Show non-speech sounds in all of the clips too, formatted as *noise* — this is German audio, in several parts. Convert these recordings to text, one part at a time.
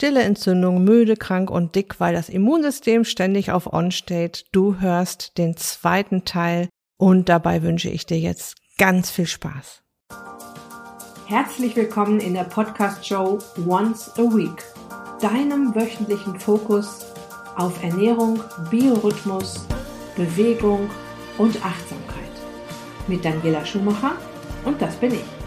stille Entzündung, müde, krank und dick, weil das Immunsystem ständig auf On steht. Du hörst den zweiten Teil und dabei wünsche ich dir jetzt ganz viel Spaß. Herzlich willkommen in der Podcast-Show Once a Week, deinem wöchentlichen Fokus auf Ernährung, Biorhythmus, Bewegung und Achtsamkeit. Mit Daniela Schumacher und das bin ich.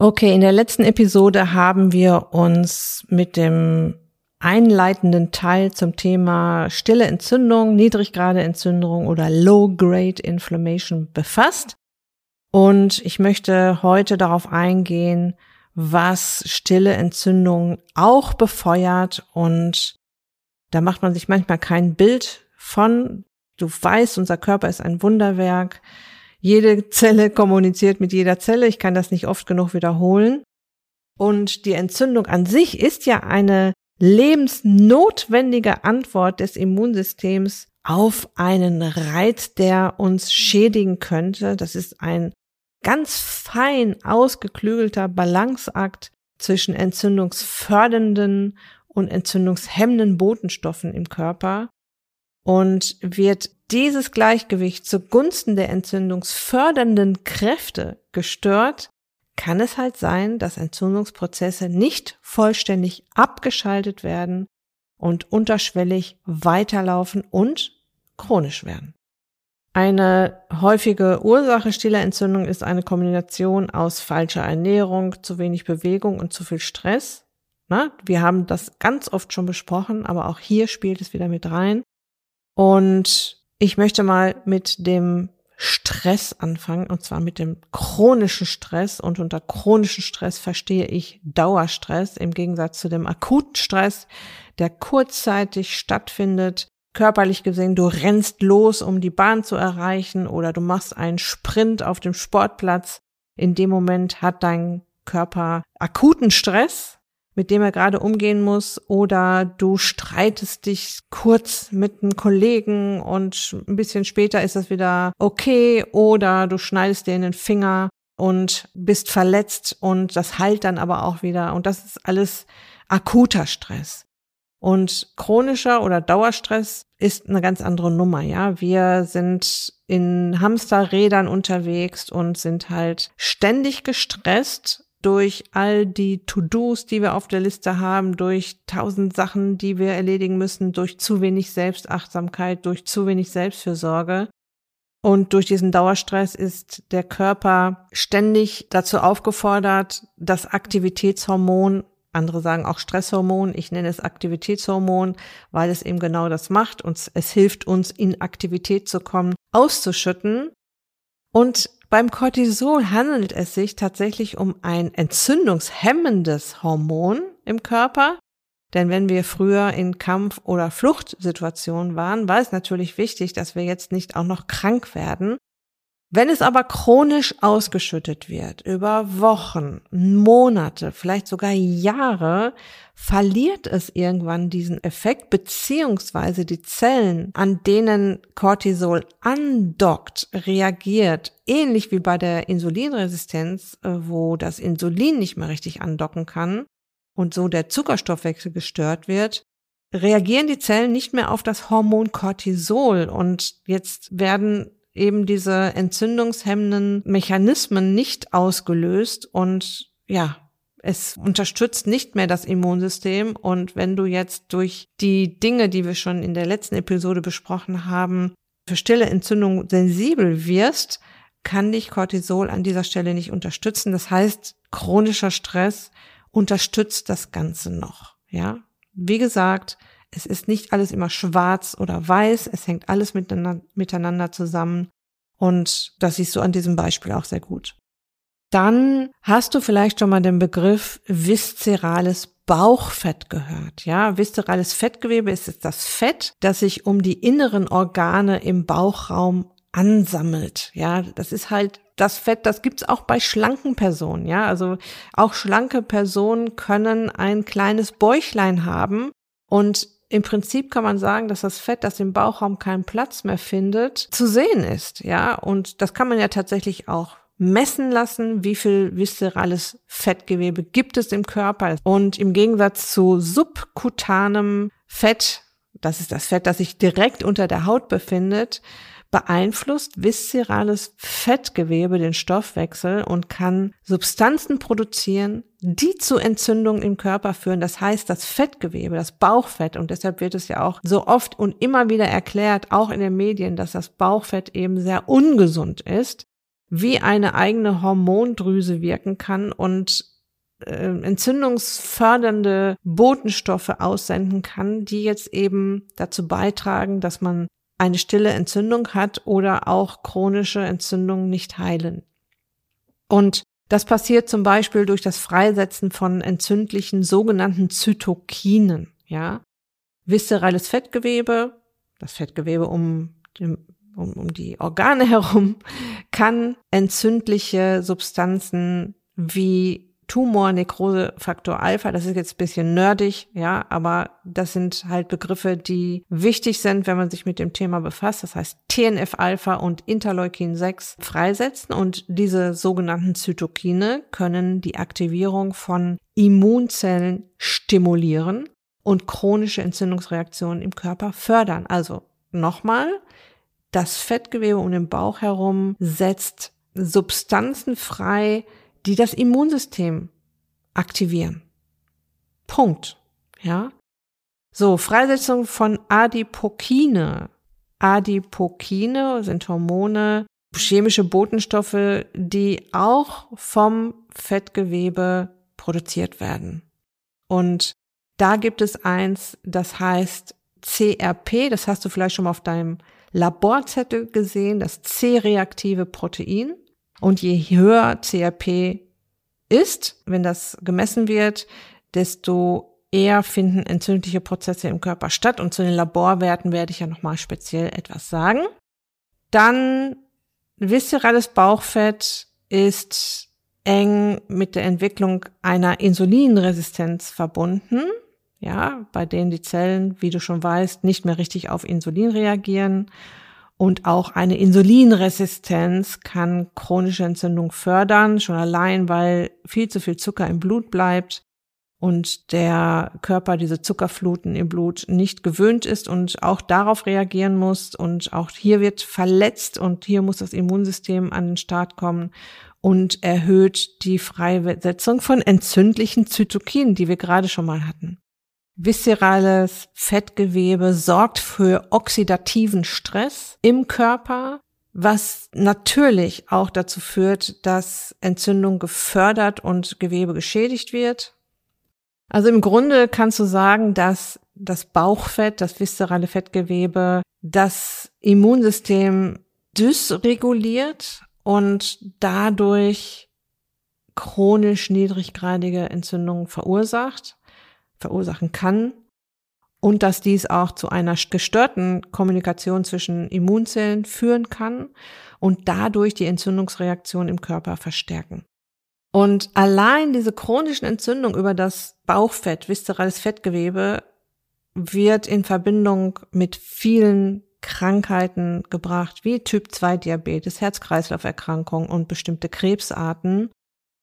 Okay, in der letzten Episode haben wir uns mit dem einleitenden Teil zum Thema stille Entzündung, Niedriggrade Entzündung oder Low-Grade Inflammation befasst. Und ich möchte heute darauf eingehen, was stille Entzündung auch befeuert. Und da macht man sich manchmal kein Bild von. Du weißt, unser Körper ist ein Wunderwerk. Jede Zelle kommuniziert mit jeder Zelle. Ich kann das nicht oft genug wiederholen. Und die Entzündung an sich ist ja eine lebensnotwendige Antwort des Immunsystems auf einen Reiz, der uns schädigen könnte. Das ist ein ganz fein ausgeklügelter Balanceakt zwischen entzündungsfördernden und entzündungshemmenden Botenstoffen im Körper und wird dieses Gleichgewicht zugunsten der entzündungsfördernden Kräfte gestört, kann es halt sein, dass Entzündungsprozesse nicht vollständig abgeschaltet werden und unterschwellig weiterlaufen und chronisch werden. Eine häufige Ursache stiller Entzündung ist eine Kombination aus falscher Ernährung, zu wenig Bewegung und zu viel Stress. Na, wir haben das ganz oft schon besprochen, aber auch hier spielt es wieder mit rein. Und ich möchte mal mit dem Stress anfangen, und zwar mit dem chronischen Stress. Und unter chronischen Stress verstehe ich Dauerstress im Gegensatz zu dem akuten Stress, der kurzzeitig stattfindet. Körperlich gesehen, du rennst los, um die Bahn zu erreichen, oder du machst einen Sprint auf dem Sportplatz. In dem Moment hat dein Körper akuten Stress, mit dem er gerade umgehen muss, oder du streitest dich kurz mit einem Kollegen und ein bisschen später ist das wieder okay, oder du schneidest dir in den Finger und bist verletzt und das heilt dann aber auch wieder. Und das ist alles akuter Stress. Und chronischer oder Dauerstress ist eine ganz andere Nummer, ja. Wir sind in Hamsterrädern unterwegs und sind halt ständig gestresst durch all die To-Dos, die wir auf der Liste haben, durch tausend Sachen, die wir erledigen müssen, durch zu wenig Selbstachtsamkeit, durch zu wenig Selbstfürsorge. Und durch diesen Dauerstress ist der Körper ständig dazu aufgefordert, das Aktivitätshormon, andere sagen auch Stresshormon, ich nenne es Aktivitätshormon, weil es eben genau das macht und es hilft uns in Aktivität zu kommen, auszuschütten. Und beim Cortisol handelt es sich tatsächlich um ein entzündungshemmendes Hormon im Körper. Denn wenn wir früher in Kampf- oder Fluchtsituationen waren, war es natürlich wichtig, dass wir jetzt nicht auch noch krank werden. Wenn es aber chronisch ausgeschüttet wird, über Wochen, Monate, vielleicht sogar Jahre, verliert es irgendwann diesen Effekt, beziehungsweise die Zellen, an denen Cortisol andockt, reagiert, ähnlich wie bei der Insulinresistenz, äh, wo das Insulin nicht mehr richtig andocken kann und so der Zuckerstoffwechsel gestört wird, reagieren die Zellen nicht mehr auf das Hormon Cortisol. Und jetzt werden eben diese entzündungshemmenden Mechanismen nicht ausgelöst und ja, es unterstützt nicht mehr das Immunsystem und wenn du jetzt durch die Dinge, die wir schon in der letzten Episode besprochen haben, für stille Entzündung sensibel wirst, kann dich Cortisol an dieser Stelle nicht unterstützen. Das heißt, chronischer Stress unterstützt das Ganze noch, ja? Wie gesagt, es ist nicht alles immer schwarz oder weiß, es hängt alles miteinander, zusammen. Und das siehst du an diesem Beispiel auch sehr gut. Dann hast du vielleicht schon mal den Begriff viszerales Bauchfett gehört. Ja, viszerales Fettgewebe ist das Fett, das sich um die inneren Organe im Bauchraum ansammelt. Ja, das ist halt das Fett, das gibt's auch bei schlanken Personen. Ja, also auch schlanke Personen können ein kleines Bäuchlein haben und im Prinzip kann man sagen, dass das Fett, das im Bauchraum keinen Platz mehr findet, zu sehen ist. Ja, und das kann man ja tatsächlich auch messen lassen, wie viel viszerales Fettgewebe gibt es im Körper. Und im Gegensatz zu subkutanem Fett, das ist das Fett, das sich direkt unter der Haut befindet, beeinflusst viszerales Fettgewebe den Stoffwechsel und kann Substanzen produzieren, die zu Entzündungen im Körper führen. Das heißt, das Fettgewebe, das Bauchfett, und deshalb wird es ja auch so oft und immer wieder erklärt, auch in den Medien, dass das Bauchfett eben sehr ungesund ist, wie eine eigene Hormondrüse wirken kann und äh, entzündungsfördernde Botenstoffe aussenden kann, die jetzt eben dazu beitragen, dass man eine stille Entzündung hat oder auch chronische Entzündungen nicht heilen. Und das passiert zum Beispiel durch das Freisetzen von entzündlichen sogenannten Zytokinen, ja. Viszerales Fettgewebe, das Fettgewebe um, um, um die Organe *laughs* herum, kann entzündliche Substanzen wie Tumor, Nekrose, Faktor Alpha, das ist jetzt ein bisschen nerdig, ja, aber das sind halt Begriffe, die wichtig sind, wenn man sich mit dem Thema befasst. Das heißt TNF-Alpha und Interleukin 6 freisetzen und diese sogenannten Zytokine können die Aktivierung von Immunzellen stimulieren und chronische Entzündungsreaktionen im Körper fördern. Also nochmal, das Fettgewebe um den Bauch herum setzt Substanzen frei, die das Immunsystem aktivieren. Punkt. Ja. So, Freisetzung von Adipokine. Adipokine sind Hormone, chemische Botenstoffe, die auch vom Fettgewebe produziert werden. Und da gibt es eins, das heißt CRP, das hast du vielleicht schon mal auf deinem Laborzettel gesehen, das C-reaktive Protein. Und je höher CRP ist, wenn das gemessen wird, desto eher finden entzündliche Prozesse im Körper statt. Und zu den Laborwerten werde ich ja nochmal speziell etwas sagen. Dann viszerales Bauchfett ist eng mit der Entwicklung einer Insulinresistenz verbunden. Ja, bei denen die Zellen, wie du schon weißt, nicht mehr richtig auf Insulin reagieren und auch eine Insulinresistenz kann chronische Entzündung fördern, schon allein, weil viel zu viel Zucker im Blut bleibt und der Körper diese Zuckerfluten im Blut nicht gewöhnt ist und auch darauf reagieren muss. Und auch hier wird verletzt und hier muss das Immunsystem an den Start kommen und erhöht die Freisetzung von entzündlichen Zytokinen, die wir gerade schon mal hatten. Viszerales Fettgewebe sorgt für oxidativen Stress im Körper, was natürlich auch dazu führt, dass Entzündung gefördert und Gewebe geschädigt wird. Also im Grunde kannst du sagen, dass das Bauchfett, das viszerale Fettgewebe, das Immunsystem dysreguliert und dadurch chronisch niedriggradige Entzündungen verursacht verursachen kann und dass dies auch zu einer gestörten Kommunikation zwischen Immunzellen führen kann und dadurch die Entzündungsreaktion im Körper verstärken. Und allein diese chronischen Entzündungen über das Bauchfett, viszerales Fettgewebe, wird in Verbindung mit vielen Krankheiten gebracht, wie Typ 2 Diabetes, Herz-Kreislauf-Erkrankungen und bestimmte Krebsarten.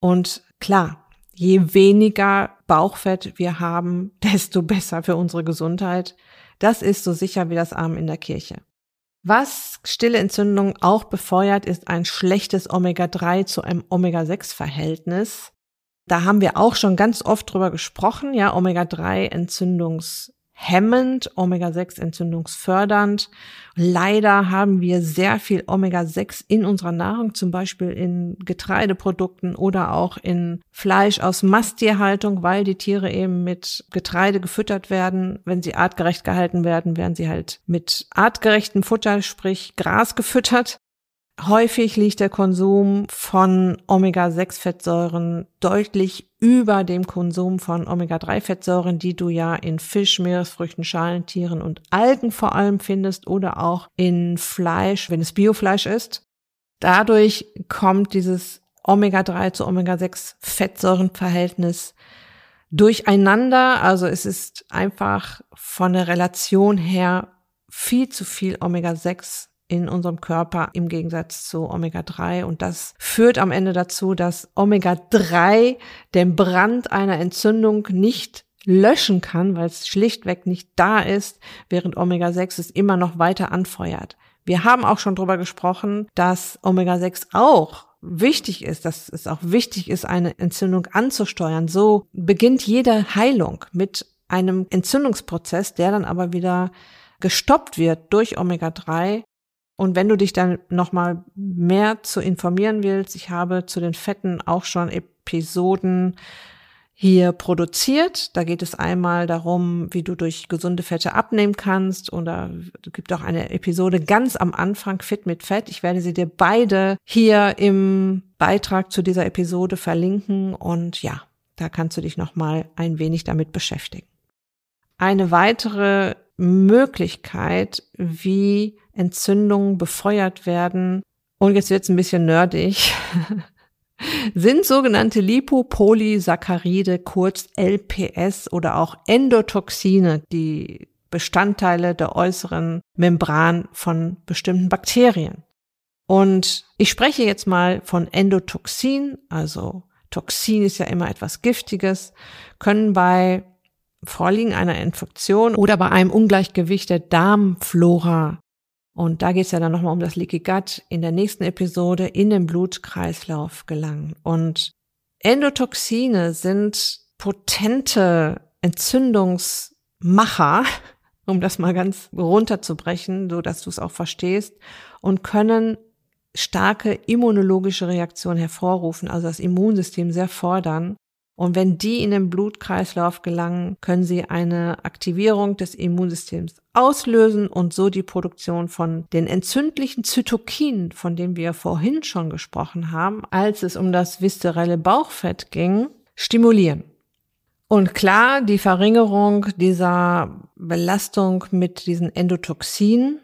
Und klar, je weniger Bauchfett wir haben, *laughs* desto besser für unsere Gesundheit. Das ist so sicher wie das Arm in der Kirche. Was stille Entzündung auch befeuert, ist ein schlechtes Omega-3 zu einem Omega-6-Verhältnis. Da haben wir auch schon ganz oft drüber gesprochen, ja, Omega-3 Entzündungs hemmend, Omega-6 entzündungsfördernd. Leider haben wir sehr viel Omega-6 in unserer Nahrung, zum Beispiel in Getreideprodukten oder auch in Fleisch aus Masttierhaltung, weil die Tiere eben mit Getreide gefüttert werden. Wenn sie artgerecht gehalten werden, werden sie halt mit artgerechtem Futter, sprich Gras gefüttert. Häufig liegt der Konsum von Omega-6-Fettsäuren deutlich über dem Konsum von Omega-3-Fettsäuren, die du ja in Fisch, Meeresfrüchten, Schalentieren und Algen vor allem findest oder auch in Fleisch, wenn es Biofleisch ist. Dadurch kommt dieses Omega-3 zu Omega-6-Fettsäurenverhältnis durcheinander. Also es ist einfach von der Relation her viel zu viel Omega-6 in unserem Körper im Gegensatz zu Omega-3. Und das führt am Ende dazu, dass Omega-3 den Brand einer Entzündung nicht löschen kann, weil es schlichtweg nicht da ist, während Omega-6 es immer noch weiter anfeuert. Wir haben auch schon darüber gesprochen, dass Omega-6 auch wichtig ist, dass es auch wichtig ist, eine Entzündung anzusteuern. So beginnt jede Heilung mit einem Entzündungsprozess, der dann aber wieder gestoppt wird durch Omega-3 und wenn du dich dann nochmal mehr zu informieren willst, ich habe zu den Fetten auch schon Episoden hier produziert. Da geht es einmal darum, wie du durch gesunde Fette abnehmen kannst. Oder es gibt auch eine Episode ganz am Anfang, Fit mit Fett. Ich werde sie dir beide hier im Beitrag zu dieser Episode verlinken. Und ja, da kannst du dich nochmal ein wenig damit beschäftigen. Eine weitere Möglichkeit, wie Entzündungen befeuert werden. Und jetzt wird's ein bisschen nerdig. *laughs* sind sogenannte Lipopolysaccharide, kurz LPS oder auch Endotoxine, die Bestandteile der äußeren Membran von bestimmten Bakterien. Und ich spreche jetzt mal von Endotoxin, also Toxin ist ja immer etwas Giftiges, können bei Vorliegen einer Infektion oder bei einem Ungleichgewicht der Darmflora und da geht es ja dann nochmal um das Leaky Gut in der nächsten Episode in den Blutkreislauf gelangen. Und Endotoxine sind potente Entzündungsmacher, *laughs* um das mal ganz runterzubrechen, so dass du es auch verstehst, und können starke immunologische Reaktionen hervorrufen, also das Immunsystem sehr fordern. Und wenn die in den Blutkreislauf gelangen, können sie eine Aktivierung des Immunsystems auslösen und so die Produktion von den entzündlichen Zytokinen, von denen wir vorhin schon gesprochen haben, als es um das viszerelle Bauchfett ging, stimulieren. Und klar, die Verringerung dieser Belastung mit diesen Endotoxinen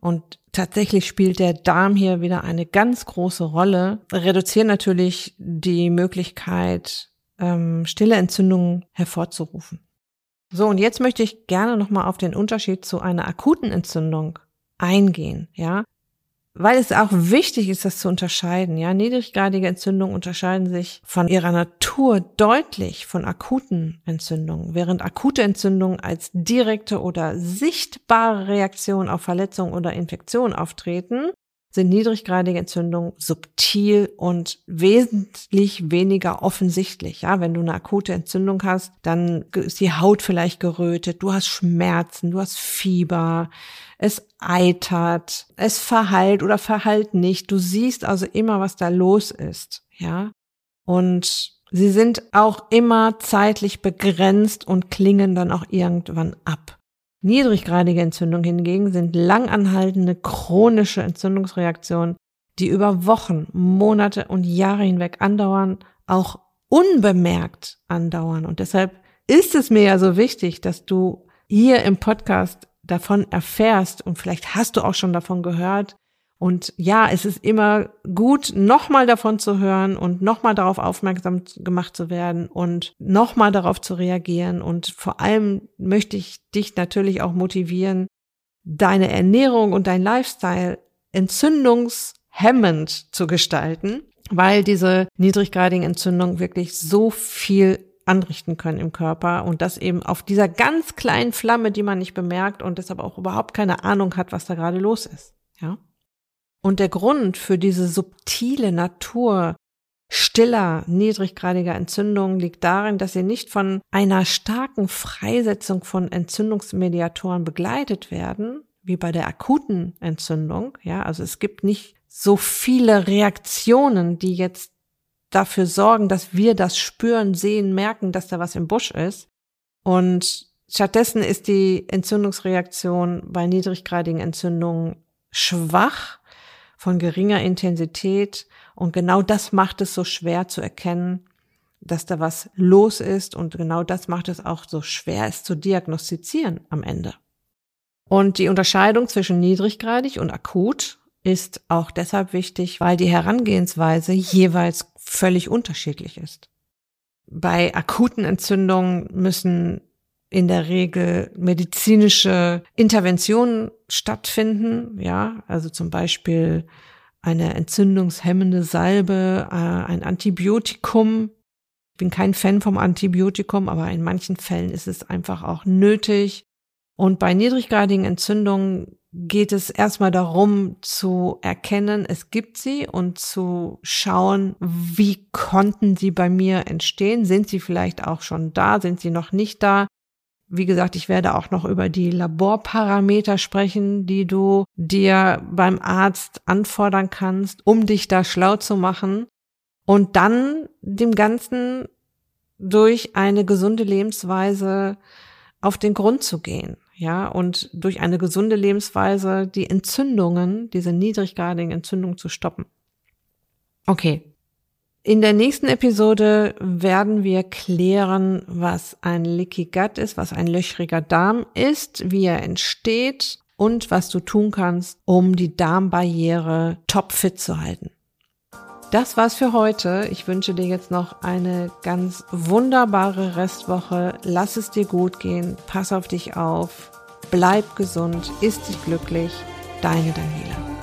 und tatsächlich spielt der Darm hier wieder eine ganz große Rolle, reduzieren natürlich die Möglichkeit, ähm, stille Entzündungen hervorzurufen. So, und jetzt möchte ich gerne nochmal auf den Unterschied zu einer akuten Entzündung eingehen, ja. Weil es auch wichtig ist, das zu unterscheiden, ja. Niedriggradige Entzündungen unterscheiden sich von ihrer Natur deutlich von akuten Entzündungen, während akute Entzündungen als direkte oder sichtbare Reaktion auf Verletzung oder Infektion auftreten, sind niedriggradige Entzündungen subtil und wesentlich weniger offensichtlich. Ja, wenn du eine akute Entzündung hast, dann ist die Haut vielleicht gerötet, du hast Schmerzen, du hast Fieber, es eitert, es verheilt oder verheilt nicht. Du siehst also immer, was da los ist. Ja, und sie sind auch immer zeitlich begrenzt und klingen dann auch irgendwann ab. Niedriggradige Entzündungen hingegen sind langanhaltende chronische Entzündungsreaktionen, die über Wochen, Monate und Jahre hinweg andauern, auch unbemerkt andauern. Und deshalb ist es mir ja so wichtig, dass du hier im Podcast davon erfährst und vielleicht hast du auch schon davon gehört, und ja, es ist immer gut, nochmal davon zu hören und nochmal darauf aufmerksam gemacht zu werden und nochmal darauf zu reagieren. Und vor allem möchte ich dich natürlich auch motivieren, deine Ernährung und dein Lifestyle entzündungshemmend zu gestalten, weil diese niedriggradigen Entzündungen wirklich so viel anrichten können im Körper und das eben auf dieser ganz kleinen Flamme, die man nicht bemerkt und deshalb auch überhaupt keine Ahnung hat, was da gerade los ist. Ja. Und der Grund für diese subtile Natur stiller, niedriggradiger Entzündungen liegt darin, dass sie nicht von einer starken Freisetzung von Entzündungsmediatoren begleitet werden, wie bei der akuten Entzündung. Ja, also es gibt nicht so viele Reaktionen, die jetzt dafür sorgen, dass wir das spüren, sehen, merken, dass da was im Busch ist. Und stattdessen ist die Entzündungsreaktion bei niedriggradigen Entzündungen schwach von geringer Intensität. Und genau das macht es so schwer zu erkennen, dass da was los ist. Und genau das macht es auch so schwer, es zu diagnostizieren am Ende. Und die Unterscheidung zwischen niedriggradig und akut ist auch deshalb wichtig, weil die Herangehensweise jeweils völlig unterschiedlich ist. Bei akuten Entzündungen müssen in der Regel medizinische Interventionen stattfinden, ja, also zum Beispiel eine entzündungshemmende Salbe, äh, ein Antibiotikum. Ich bin kein Fan vom Antibiotikum, aber in manchen Fällen ist es einfach auch nötig. Und bei niedriggradigen Entzündungen geht es erstmal darum zu erkennen, es gibt sie und zu schauen, wie konnten sie bei mir entstehen? Sind sie vielleicht auch schon da? Sind sie noch nicht da? Wie gesagt, ich werde auch noch über die Laborparameter sprechen, die du dir beim Arzt anfordern kannst, um dich da schlau zu machen und dann dem Ganzen durch eine gesunde Lebensweise auf den Grund zu gehen. Ja, und durch eine gesunde Lebensweise die Entzündungen, diese niedriggradigen Entzündungen zu stoppen. Okay, in der nächsten Episode werden wir klären, was ein Leaky Gut ist, was ein löchriger Darm ist, wie er entsteht und was du tun kannst, um die Darmbarriere topfit zu halten. Das war's für heute. Ich wünsche dir jetzt noch eine ganz wunderbare Restwoche. Lass es dir gut gehen. Pass auf dich auf. Bleib gesund. Ist dich glücklich. Deine Daniela.